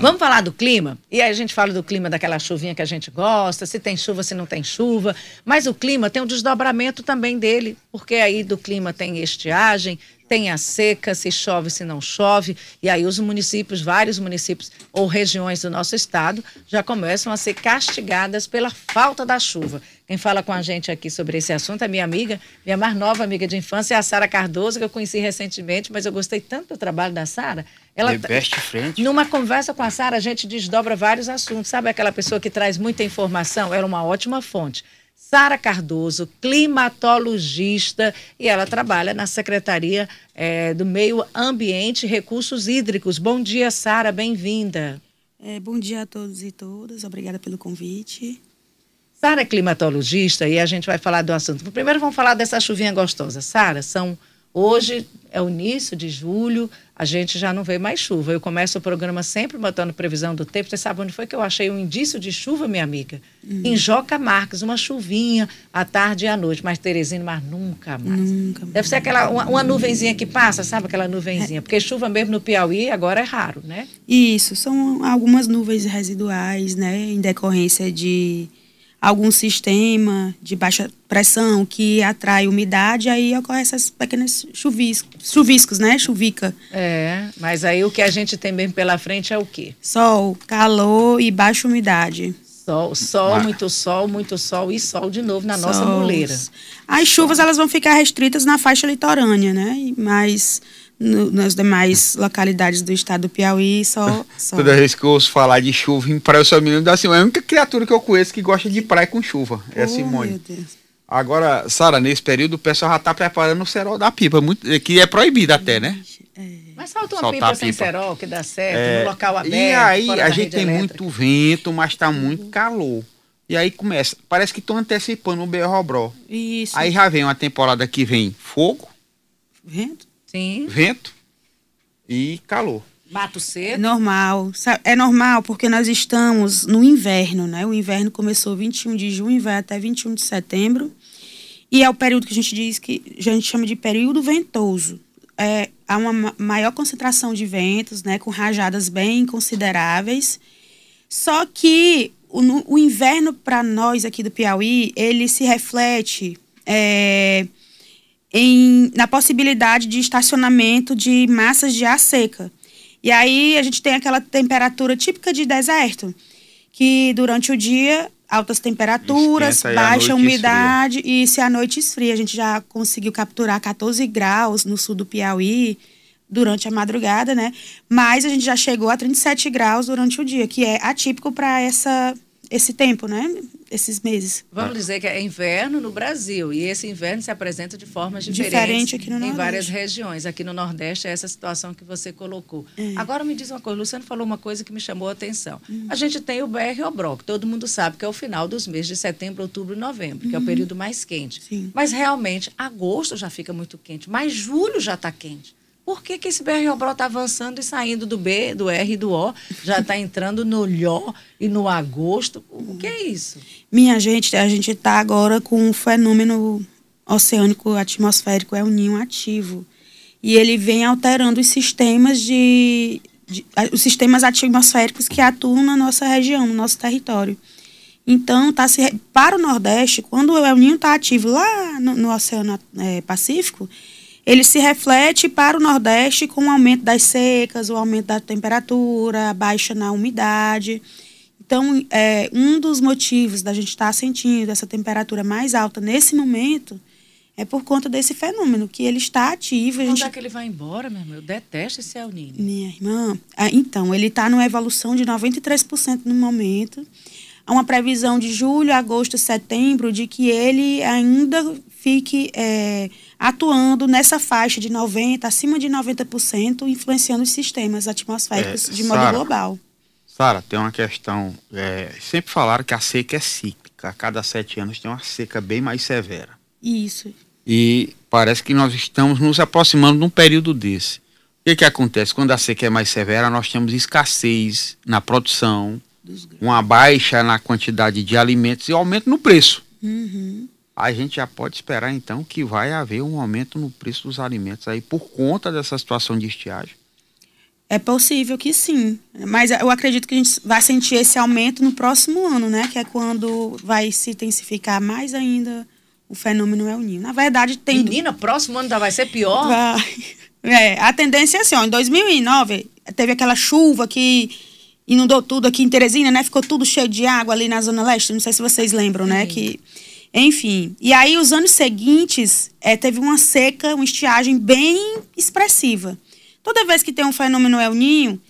Vamos falar do clima? E aí a gente fala do clima daquela chuvinha que a gente gosta, se tem chuva, se não tem chuva. Mas o clima tem um desdobramento também dele, porque aí do clima tem estiagem, tem a seca, se chove, se não chove. E aí os municípios, vários municípios ou regiões do nosso estado já começam a ser castigadas pela falta da chuva. Quem fala com a gente aqui sobre esse assunto é minha amiga, minha mais nova amiga de infância, é a Sara Cardoso, que eu conheci recentemente, mas eu gostei tanto do trabalho da Sara. Ela The best friend. Numa conversa com a Sara, a gente desdobra vários assuntos. Sabe aquela pessoa que traz muita informação? Ela é uma ótima fonte. Sara Cardoso, climatologista, e ela trabalha na Secretaria é, do Meio Ambiente e Recursos Hídricos. Bom dia, Sara, bem-vinda. É, bom dia a todos e todas, obrigada pelo convite. Sara é climatologista e a gente vai falar do assunto. Primeiro vamos falar dessa chuvinha gostosa. Sara, são hoje é o início de julho, a gente já não vê mais chuva. Eu começo o programa sempre botando previsão do tempo. Você sabe onde foi que eu achei um indício de chuva, minha amiga? Uhum. Em Joca Marques, uma chuvinha à tarde e à noite. Mas Teresina, mas nunca mais. Nunca mais. Deve ser aquela uma, uma, nuvenzinha que passa, sabe aquela nuvenzinha? É. Porque chuva mesmo no Piauí agora é raro, né? Isso, são algumas nuvens residuais, né, em decorrência de algum sistema de baixa pressão que atrai umidade, aí ocorrem essas pequenas chuviscos, chuviscos, né? Chuvica. É, mas aí o que a gente tem bem pela frente é o quê? Sol, calor e baixa umidade. Sol, sol, muito sol, muito sol e sol de novo na Sols. nossa moleira. As chuvas elas vão ficar restritas na faixa litorânea, né? Mas no, nas demais localidades do estado do Piauí, só, só. Toda vez que eu ouço falar de chuva em praia, eu sou menino da Simone. É a única criatura que eu conheço que gosta de praia com chuva. É a Simone. Meu Deus. Agora, Sara, nesse período o pessoal já está preparando o cerol da pipa, muito, que é proibido até, né? É. Mas solta uma Soltar pipa, sem cerol que dá certo, é, no local aberto. E aí a gente tem elétrica. muito vento, mas está muito calor. E aí começa, parece que estão antecipando o Berrobró. Isso. Aí já vem uma temporada que vem fogo. Vento? Sim. Vento e calor. Mato seco? É normal. É normal porque nós estamos no inverno, né? O inverno começou 21 de junho e vai até 21 de setembro. E é o período que a gente diz que a gente chama de período ventoso. É, há uma maior concentração de ventos, né? Com rajadas bem consideráveis. Só que o, o inverno para nós aqui do Piauí, ele se reflete é, em, na possibilidade de estacionamento de massas de ar seca. E aí a gente tem aquela temperatura típica de deserto, que durante o dia altas temperaturas, baixa umidade esfria. e se a noite esfria, a gente já conseguiu capturar 14 graus no sul do Piauí durante a madrugada, né? Mas a gente já chegou a 37 graus durante o dia, que é atípico para essa esse tempo, né? Esses meses. Vamos dizer que é inverno no Brasil e esse inverno se apresenta de formas diferentes Diferente aqui no em Nordeste. várias regiões. Aqui no Nordeste é essa situação que você colocou. É. Agora me diz uma coisa, o Luciano falou uma coisa que me chamou a atenção. Hum. A gente tem o BR Obroc, todo mundo sabe que é o final dos meses de setembro, outubro e novembro, que é o uhum. período mais quente. Sim. Mas realmente agosto já fica muito quente, mas julho já está quente. Por que, que esse BR-Obró está avançando e saindo do B, do R e do O? Já está entrando no Lhó e no agosto. O que é isso? Minha gente, a gente está agora com um fenômeno oceânico atmosférico, é o ninho ativo. E ele vem alterando os sistemas de, de os sistemas atmosféricos que atuam na nossa região, no nosso território. Então, tá se, para o Nordeste, quando o El Ninho está ativo lá no, no Oceano é, Pacífico, ele se reflete para o Nordeste com o aumento das secas, o aumento da temperatura, a baixa na umidade. Então, é, um dos motivos da gente estar tá sentindo essa temperatura mais alta nesse momento é por conta desse fenômeno, que ele está ativo. Quando gente... é que ele vai embora, meu irmão? Eu detesto esse El Niño. Minha irmã, é, então, ele está numa evolução de 93% no momento. Há uma previsão de julho, agosto, setembro de que ele ainda fique é, atuando nessa faixa de 90%, acima de 90%, influenciando os sistemas atmosféricos é, de modo global. Sara, tem uma questão. É, sempre falaram que a seca é cíclica. A cada sete anos tem uma seca bem mais severa. Isso. E parece que nós estamos nos aproximando de um período desse. O que, que acontece? Quando a seca é mais severa, nós temos escassez na produção, uma baixa na quantidade de alimentos e aumento no preço. Uhum a gente já pode esperar então que vai haver um aumento no preço dos alimentos aí por conta dessa situação de estiagem. É possível que sim, mas eu acredito que a gente vai sentir esse aumento no próximo ano, né? Que é quando vai se intensificar mais ainda o fenômeno El Ninho. Na verdade, tem. Menina, próximo ano ainda vai ser pior? Vai. É, a tendência é assim, ó, em 2009 teve aquela chuva que inundou tudo aqui em Teresina, né? Ficou tudo cheio de água ali na Zona Leste, não sei se vocês lembram, né? Que, enfim, e aí os anos seguintes é, teve uma seca, uma estiagem bem expressiva. Toda vez que tem um fenômeno El Ninho,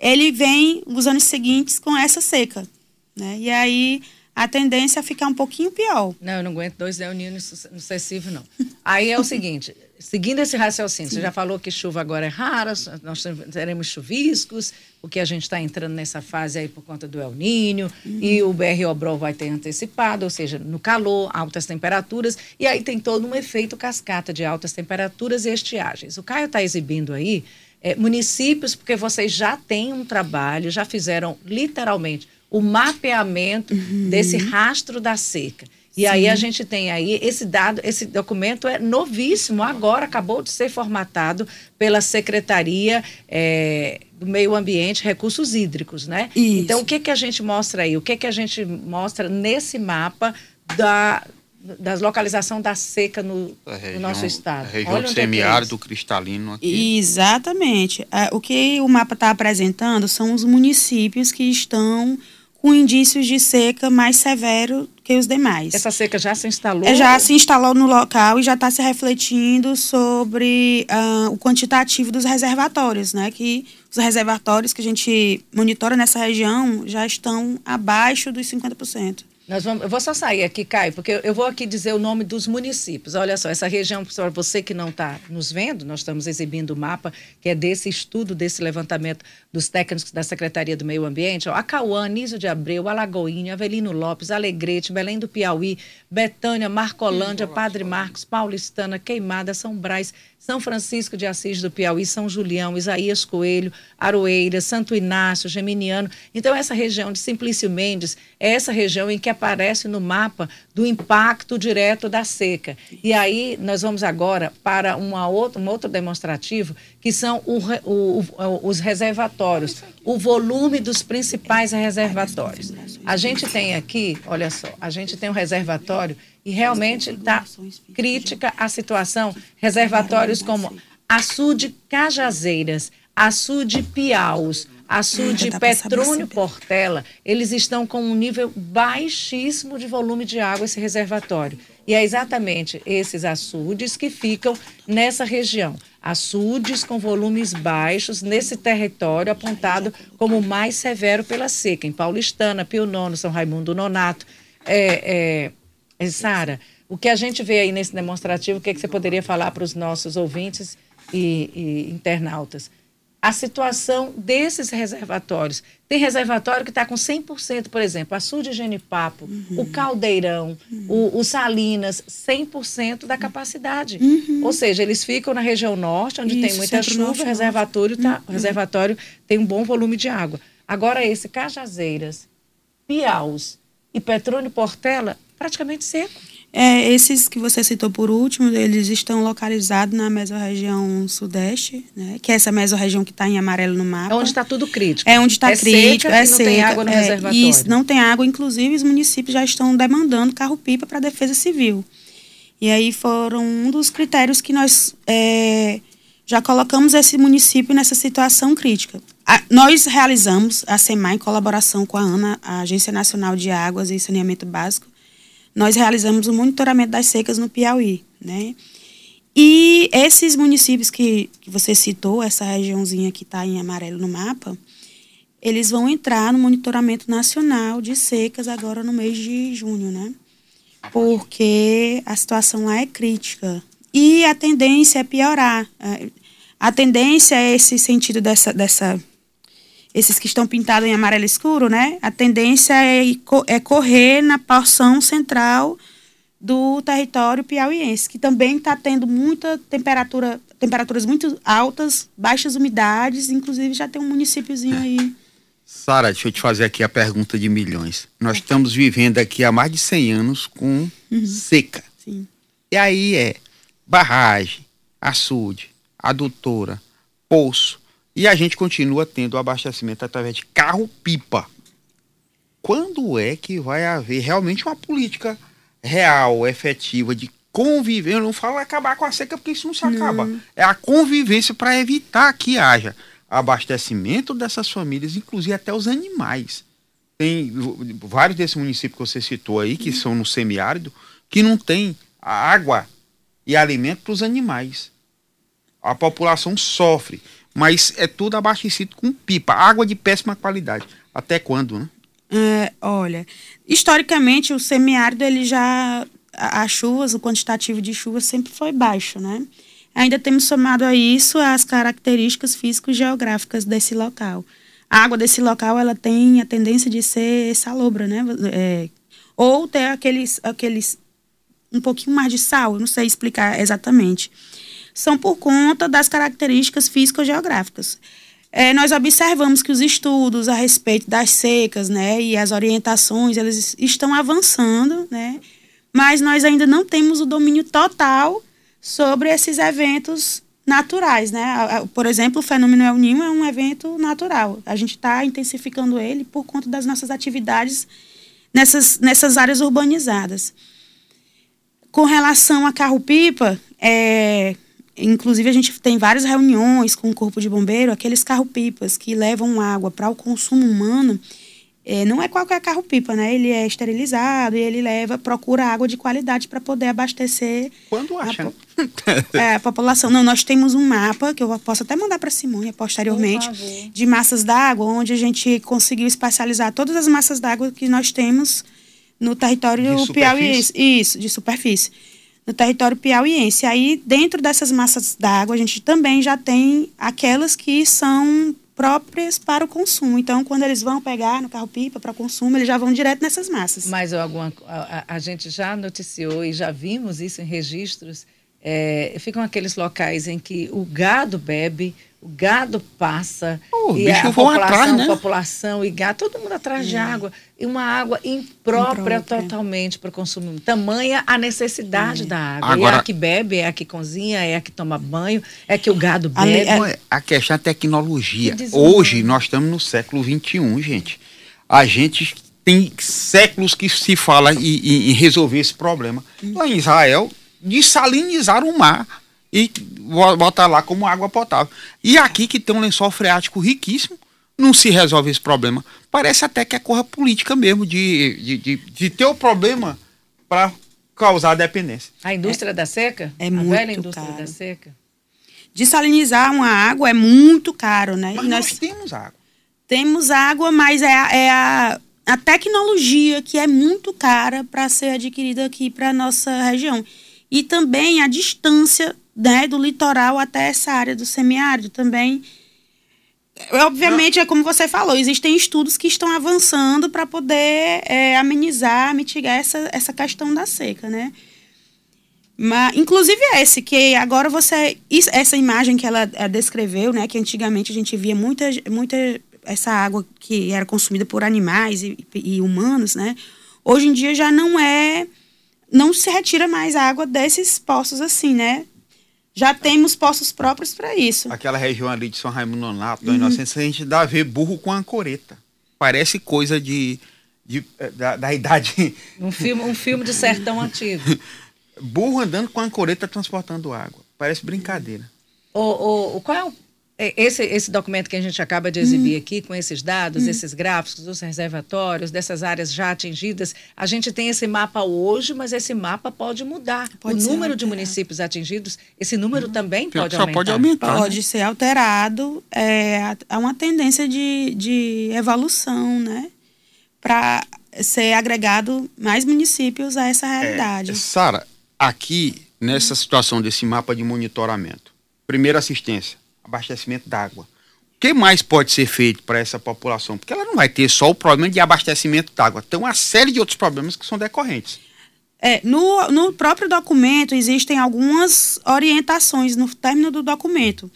ele vem nos anos seguintes com essa seca, né? E aí a tendência é ficar um pouquinho pior. Não, eu não aguento dois El Ninho sucessivos, não. Aí é o seguinte, seguindo esse raciocínio, Sim. você já falou que chuva agora é rara, nós teremos chuviscos, porque a gente está entrando nessa fase aí por conta do El Ninho, uhum. e o BR-Obrol vai ter antecipado, ou seja, no calor, altas temperaturas, e aí tem todo um efeito cascata de altas temperaturas e estiagens. O Caio está exibindo aí é, municípios, porque vocês já têm um trabalho, já fizeram literalmente o mapeamento uhum. desse rastro da seca. E Sim. aí a gente tem aí esse dado, esse documento é novíssimo, agora acabou de ser formatado pela Secretaria é, do Meio Ambiente Recursos Hídricos, né? Isso. Então o que que a gente mostra aí? O que que a gente mostra nesse mapa da da localização da seca no, região, no nosso estado. A região do semiárido é cristalino aqui. Exatamente. O que o mapa está apresentando são os municípios que estão com indícios de seca mais severo que os demais. Essa seca já se instalou? É, já se instalou no local e já está se refletindo sobre uh, o quantitativo dos reservatórios, né? Que os reservatórios que a gente monitora nessa região já estão abaixo dos 50%. Nós vamos, eu vou só sair aqui, Caio, porque eu vou aqui dizer o nome dos municípios. Olha só, essa região, para você que não está nos vendo, nós estamos exibindo o mapa, que é desse estudo, desse levantamento dos técnicos da Secretaria do Meio Ambiente. Ó, Acauã, Nísio de Abreu, Alagoinha, Avelino Lopes, Alegrete, Belém do Piauí, Betânia, Marcolândia, Padre Marcos, Paulistana, Queimada, São Brás, São Francisco de Assis do Piauí, São Julião, Isaías Coelho, Aroeira, Santo Inácio, Geminiano. Então, essa região de Simplício Mendes é essa região em que aparece no mapa do impacto direto da seca. E aí nós vamos agora para uma outra, um outro demonstrativo, que são o, o, o, os reservatórios, o volume dos principais reservatórios. A gente tem aqui, olha só, a gente tem um reservatório e realmente está crítica a situação. Reservatórios como Açude Cajazeiras, Açude Piaus, Açude tá Petrônio Portela, eles estão com um nível baixíssimo de volume de água, esse reservatório. E é exatamente esses açudes que ficam nessa região. Açudes com volumes baixos nesse território apontado como mais severo pela seca, em Paulistana, Pio Nono, São Raimundo Nonato. É, é, Sara, o que a gente vê aí nesse demonstrativo, o que, é que você poderia falar para os nossos ouvintes e, e internautas? a situação desses reservatórios. Tem reservatório que está com 100%, por exemplo, a Sul de Genipapo, uhum. o Caldeirão, uhum. o, o, Salinas, 100% da capacidade. Uhum. Ou seja, eles ficam na região norte, onde Isso, tem muita chuva, o reservatório, tá, o uhum. reservatório tem um bom volume de água. Agora, esse Cajazeiras, Piaus e Petrônio Portela, praticamente seco. É, esses que você citou por último, eles estão localizados na mesorregião sudeste, né? que é essa mesorregião que está em amarelo no mapa. É onde está tudo crítico. É onde está é crítico, é seca. Não tem água no é, reservatório. Isso, não tem água. Inclusive, os municípios já estão demandando carro-pipa para a defesa civil. E aí foram um dos critérios que nós é, já colocamos esse município nessa situação crítica. A, nós realizamos, a SEMAI, em colaboração com a ANA, a Agência Nacional de Águas e Saneamento Básico, nós realizamos o monitoramento das secas no Piauí, né? E esses municípios que, que você citou, essa regiãozinha que está em amarelo no mapa, eles vão entrar no monitoramento nacional de secas agora no mês de junho, né? Porque a situação lá é crítica. E a tendência é piorar. É, a tendência é esse sentido dessa, dessa esses que estão pintados em amarelo escuro, né? A tendência é, é correr na porção central do território piauiense, que também está tendo muita temperatura, temperaturas muito altas, baixas umidades, inclusive já tem um municípiozinho aí. Sara, deixa eu te fazer aqui a pergunta de milhões. Nós é. estamos vivendo aqui há mais de 100 anos com uhum. seca. Sim. E aí é barragem, açude, adutora, poço, E a gente continua tendo o abastecimento através de carro-pipa. Quando é que vai haver realmente uma política real, efetiva, de conviver? Eu não falo acabar com a seca, porque isso não se acaba. Não. É a convivência para evitar que haja abastecimento dessas famílias, inclusive até os animais. Tem vários desses municípios que você citou aí, que são no semiárido, que não tem água e alimento para os animais. A população sofre, mas é tudo abastecido com pipa, água de péssima qualidade. Até quando, né? É, olha, historicamente o semiárido ele já as chuvas, o quantitativo de chuvas sempre foi baixo, né? Ainda temos somado a isso as características físico-geográficas desse local. A água desse local ela tem a tendência de ser salobra, né? É, ou ter aqueles, aqueles um pouquinho mais de sal, não sei explicar exatamente. São por conta das características físico-geográficas. É, nós observamos que os estudos a respeito das secas, né, e as orientações, eles estão avançando, né, mas nós ainda não temos o domínio total sobre esses eventos naturais, né? Por exemplo, o fenômeno El Niño é um evento natural. A gente está intensificando ele por conta das nossas atividades nessas, nessas áreas urbanizadas. Com relação a carro-pipa, é, inclusive a gente tem várias reuniões com o Corpo de Bombeiro, aqueles carro-pipas que levam água para o consumo humano, é, não é qualquer carro-pipa, né? Ele é esterilizado e ele leva, procura água de qualidade para poder abastecer. Quando acha? A, é, a, população. Não, nós temos um mapa que eu posso até mandar para Simone posteriormente de massas d'água, onde a gente conseguiu espacializar todas as massas d'água que nós temos no território piauiense. Isso, de superfície. No território piauiense. Aí, dentro dessas massas d'água, a gente também já tem aquelas que são próprias para o consumo. Então, quando eles vão pegar no carro-pipa para consumo, eles já vão direto nessas massas. Mas alguma, a, a, gente já noticiou e já vimos isso em registros. É, ficam aqueles locais em que o gado bebe, o gado passa, oh, e a população, atrás, né? população e gado, todo mundo atrás é. de água. E uma água imprópria, imprópria. totalmente para o consumo. Tamanha a necessidade é. da água. Agora, é a que bebe, é a que cozinha, é a que toma banho, é a que o gado bebe. A, a questão é tecnologia. Hoje nós estamos no século XXI, gente. A gente tem séculos que se fala em, em, resolver esse problema. Lá em Israel, desalinizar o mar e botar lá como água potável. E aqui que tem um lençol freático riquíssimo, não se resolve esse problema. Parece até que é corra política mesmo, de, de, de, de ter o problema para causar dependência. A indústria é, da seca? É a muito velha indústria caro. da seca? Desalinizar uma água é muito caro, né? Mas nós, nós temos água. Temos água, mas é, a, é a, a tecnologia que é muito cara para ser adquirida aqui para nossa região. E também a distância né, do litoral até essa área do semiárido também. Obviamente, Não. é como você falou, existem estudos que estão avançando para poder é, amenizar, mitigar essa, essa questão da seca, né? Mas, inclusive esse, que agora você. Essa imagem que ela é, descreveu, né? Que antigamente a gente via muita, muita essa água que era consumida por animais e, e humanos, né? Hoje em dia já não é. Não se retira mais água desses poços assim, né? já temos poços próprios para isso. Aquela região ali de São Raimundo Nonato, uhum. Inocência, a gente dá a ver burro com ancoreta. Parece coisa de, de eh, da, da, idade. Um filme, um filme de sertão antigo. burro andando com ancoreta transportando água. Parece brincadeira. O, o, qual é o esse, esse documento que a gente acaba de exibir hum. aqui, com esses dados, hum. esses gráficos dos reservatórios, dessas áreas já atingidas, a gente tem esse mapa hoje, mas esse mapa pode mudar. Pode o número de municípios atingidos, esse número hum. também pode aumentar. Pode aumentar. Pode né? ser alterado. É, há uma tendência de, de evolução, né? Para ser agregado mais municípios a essa é, realidade. É, Sara, aqui, nessa situação desse mapa de monitoramento, primeira assistência abastecimento d'água. O que mais pode ser feito para essa população? Porque ela não vai ter só o problema de abastecimento d'água, tem uma série de outros problemas que são decorrentes. É, no, no próprio documento existem algumas orientações no término do documento.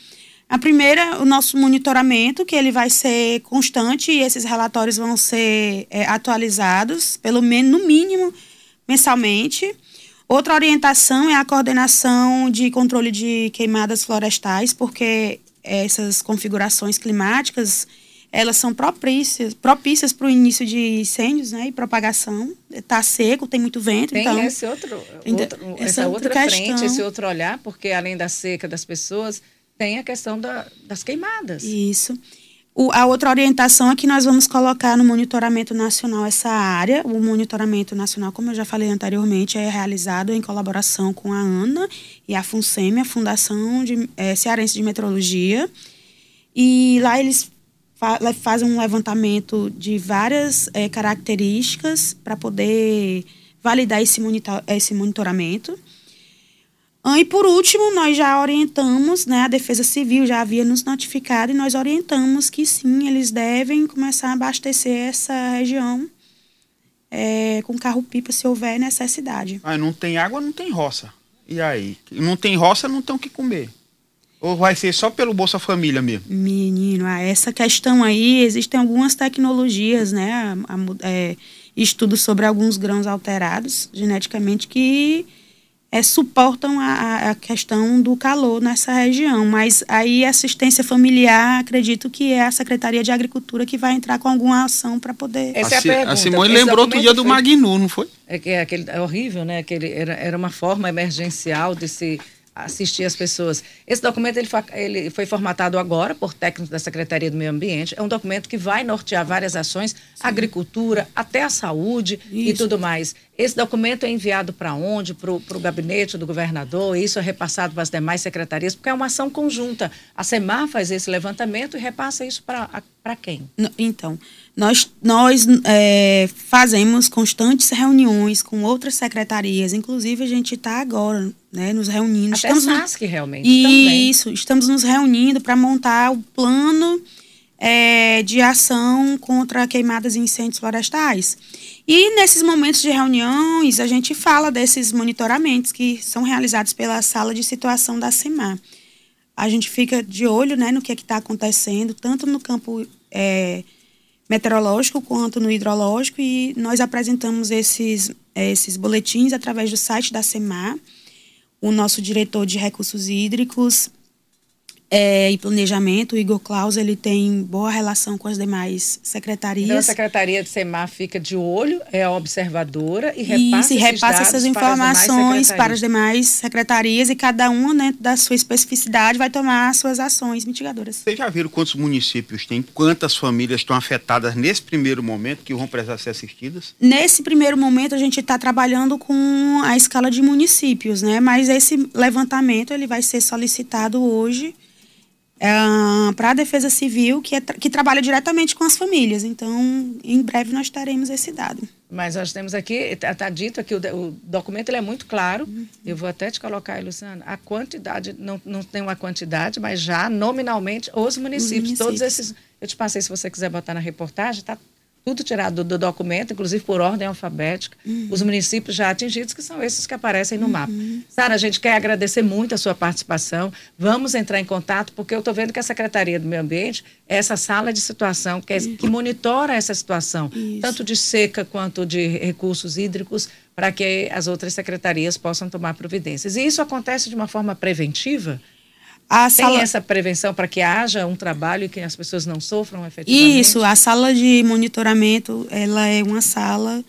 A primeira, o nosso monitoramento, que ele vai ser constante e esses relatórios vão ser é, atualizados, pelo menos, no mínimo, mensalmente. Outra orientação é a coordenação de controle de queimadas florestais, porque essas configurações climáticas elas são propícias propícias para o início de incêndios né, e propagação. Está seco, tem muito vento. Tem então, esse outro, outro essa, essa outra questão. frente, esse outro olhar, porque além da seca das pessoas, tem a questão da, das queimadas. Isso. O, a outra orientação é que nós vamos colocar no monitoramento nacional essa área. O monitoramento nacional, como eu já falei anteriormente, é realizado em colaboração com a ANA e a FUNSEMI, a Fundação de, é, Cearense de Meteorologia. E lá eles fa fazem um levantamento de várias é, características para poder validar esse, monitor esse monitoramento. Ah, e por último, nós já orientamos, né, a Defesa Civil já havia nos notificado e nós orientamos que sim, eles devem começar a abastecer essa região é, com carro-pipa se houver necessidade. Ah, não tem água, não tem roça. E aí? Não tem roça, não tem o que comer. Ou vai ser só pelo Bolsa Família mesmo? Menino, ah, essa questão aí, existem algumas tecnologias, né, a, a, é, estudos sobre alguns grãos alterados geneticamente que é, suportam a, a, questão do calor nessa região. Mas aí assistência familiar, acredito que é a Secretaria de Agricultura que vai entrar com alguma ação para poder. Essa é a, pergunta. A Simone Esse lembrou outro dia do Magnu, não foi? É que é, aquele, é horrível, né? Aquele, era, era uma forma emergencial de se assistir as pessoas. Esse documento ele foi, ele foi, formatado agora por técnicos da Secretaria do Meio Ambiente. É um documento que vai nortear várias ações, Sim. agricultura, até a saúde Isso. e tudo mais. Esse documento é enviado para onde? Para o gabinete do governador? Isso é repassado para as demais secretarias? Porque é uma ação conjunta. A SEMAR faz esse levantamento e repassa isso para quem? Então, nós, nós é, fazemos constantes reuniões com outras secretarias, inclusive a gente está agora né, nos reunindo. Até estamos SASC, realmente. Isso, também. estamos nos reunindo para montar o plano é, de ação contra queimadas e incêndios florestais. E nesses momentos de reuniões, a gente fala desses monitoramentos que são realizados pela sala de situação da CEMAR. A gente fica de olho né, no que é está acontecendo, tanto no campo. É, meteorológico quanto no hidrológico e nós apresentamos esses, esses boletins através do site da SEMAR. O nosso diretor de recursos hídricos é, e planejamento, o Igor Claus, ele tem boa relação com as demais secretarias. Então, a Secretaria de SEMAR fica de olho, é a observadora e repassa, Isso, e repassa essas informações para as, para as demais secretarias e cada uma, né, da sua especificidade, vai tomar as suas ações mitigadoras. Vocês já viram quantos municípios tem, quantas famílias estão afetadas nesse primeiro momento que vão precisar ser assistidas? Nesse primeiro momento, a gente está trabalhando com a escala de municípios, né? Mas esse levantamento ele vai ser solicitado hoje é, para a Defesa Civil, que, é, que trabalha diretamente com as famílias. Então, em breve nós teremos esse dado. Mas nós temos aqui, está tá dito aqui, o, o documento ele é muito claro. Uhum. Eu vou até te colocar aí, Luciana, a quantidade, não, não tem uma quantidade, mas já nominalmente os municípios, os municípios. Todos esses. Eu te passei, se você quiser botar na reportagem, está tudo tirado do, do, documento, inclusive por ordem alfabética, uhum. os municípios já atingidos, que são esses que aparecem no uhum. mapa. Sara, a gente quer agradecer muito a sua participação. Vamos entrar em contato, porque eu estou vendo que a Secretaria do Meio Ambiente é essa sala de situação que, é, que monitora essa situação, Isso. tanto de seca quanto de recursos hídricos, para que as outras secretarias possam tomar providências. E isso acontece de uma forma preventiva? A Tem sala... essa prevenção para que haja um trabalho e que as pessoas não sofram efetivamente? Isso, a sala de monitoramento, ela é uma sala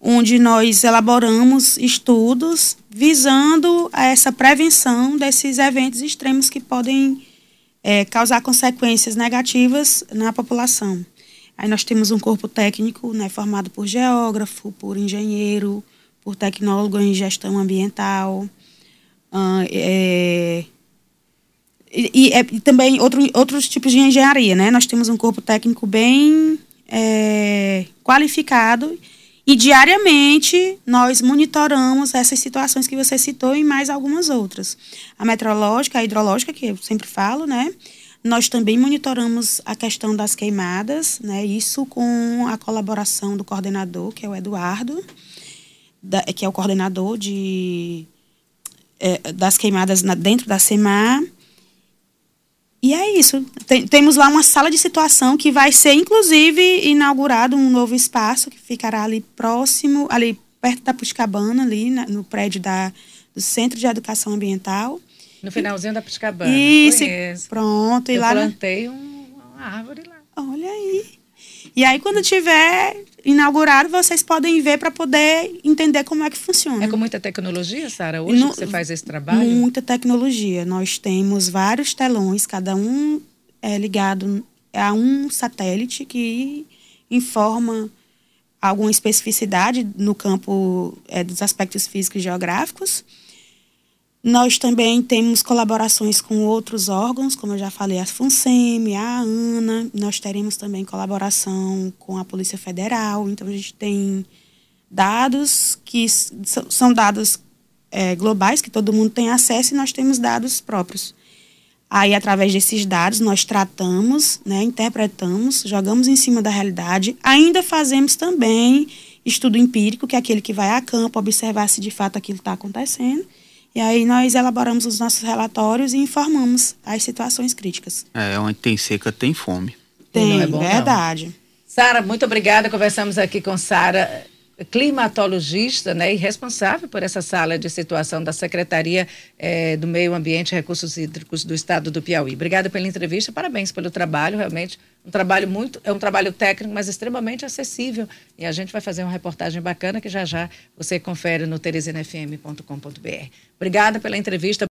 onde nós elaboramos estudos visando essa prevenção desses eventos extremos que podem é, causar consequências negativas na população. Aí nós temos um corpo técnico né, formado por geógrafo, por engenheiro, por tecnólogo em gestão ambiental, uh, é, e, e, é, e, também outro, outros tipos de engenharia, né? Nós temos um corpo técnico bem é, qualificado e diariamente nós monitoramos essas situações que você citou e mais algumas outras. A meteorológica, a hidrológica, que eu sempre falo, né? Nós também monitoramos a questão das queimadas, né? Isso com a colaboração do coordenador, que é o Eduardo, da, que é o coordenador de, é, das queimadas na, dentro da SEMAR e é isso. Tem, temos lá uma sala de situação que vai ser, inclusive, inaugurado um novo espaço que ficará ali próximo, ali perto da Puscabana, ali na, no prédio da, do Centro de Educação Ambiental. No finalzinho da Piscabana. Isso, conheço. pronto. E Eu lá na- plantei um- uma árvore lá. Olha aí. E aí, quando tiver inaugurado, vocês podem ver para poder entender como é que funciona. É com muita tecnologia, Sara, hoje No- que você faz esse trabalho? Muita tecnologia. Nós temos vários telões, cada um é ligado a um satélite que informa alguma especificidade no campo é, dos aspectos físicos e geográficos. Nós também temos colaborações com outros órgãos, como eu já falei, a FUNSEMI, a ANA. Nós teremos também colaboração com a Polícia Federal. Então, a gente tem dados que são dados é, globais, que todo mundo tem acesso, e nós temos dados próprios. Aí, através desses dados, nós tratamos, né, interpretamos, jogamos em cima da realidade. Ainda fazemos também estudo empírico, que é aquele que vai a campo observar se de fato aquilo está acontecendo. E aí nós elaboramos os nossos relatórios e informamos as situações críticas. É, onde tem seca, tem fome. Tem, é bom, não. verdade. Sara, muito obrigada. Conversamos aqui com Sara, climatologista né, e responsável por essa sala de situação da Secretaria eh, do Meio Ambiente e Recursos Hídricos do Estado do Piauí. Obrigada pela entrevista, parabéns pelo trabalho, realmente um trabalho muito, é um trabalho técnico, mas extremamente acessível. E a gente vai fazer uma reportagem bacana que já já você confere no teresinafm.com.br. Obrigada pela entrevista.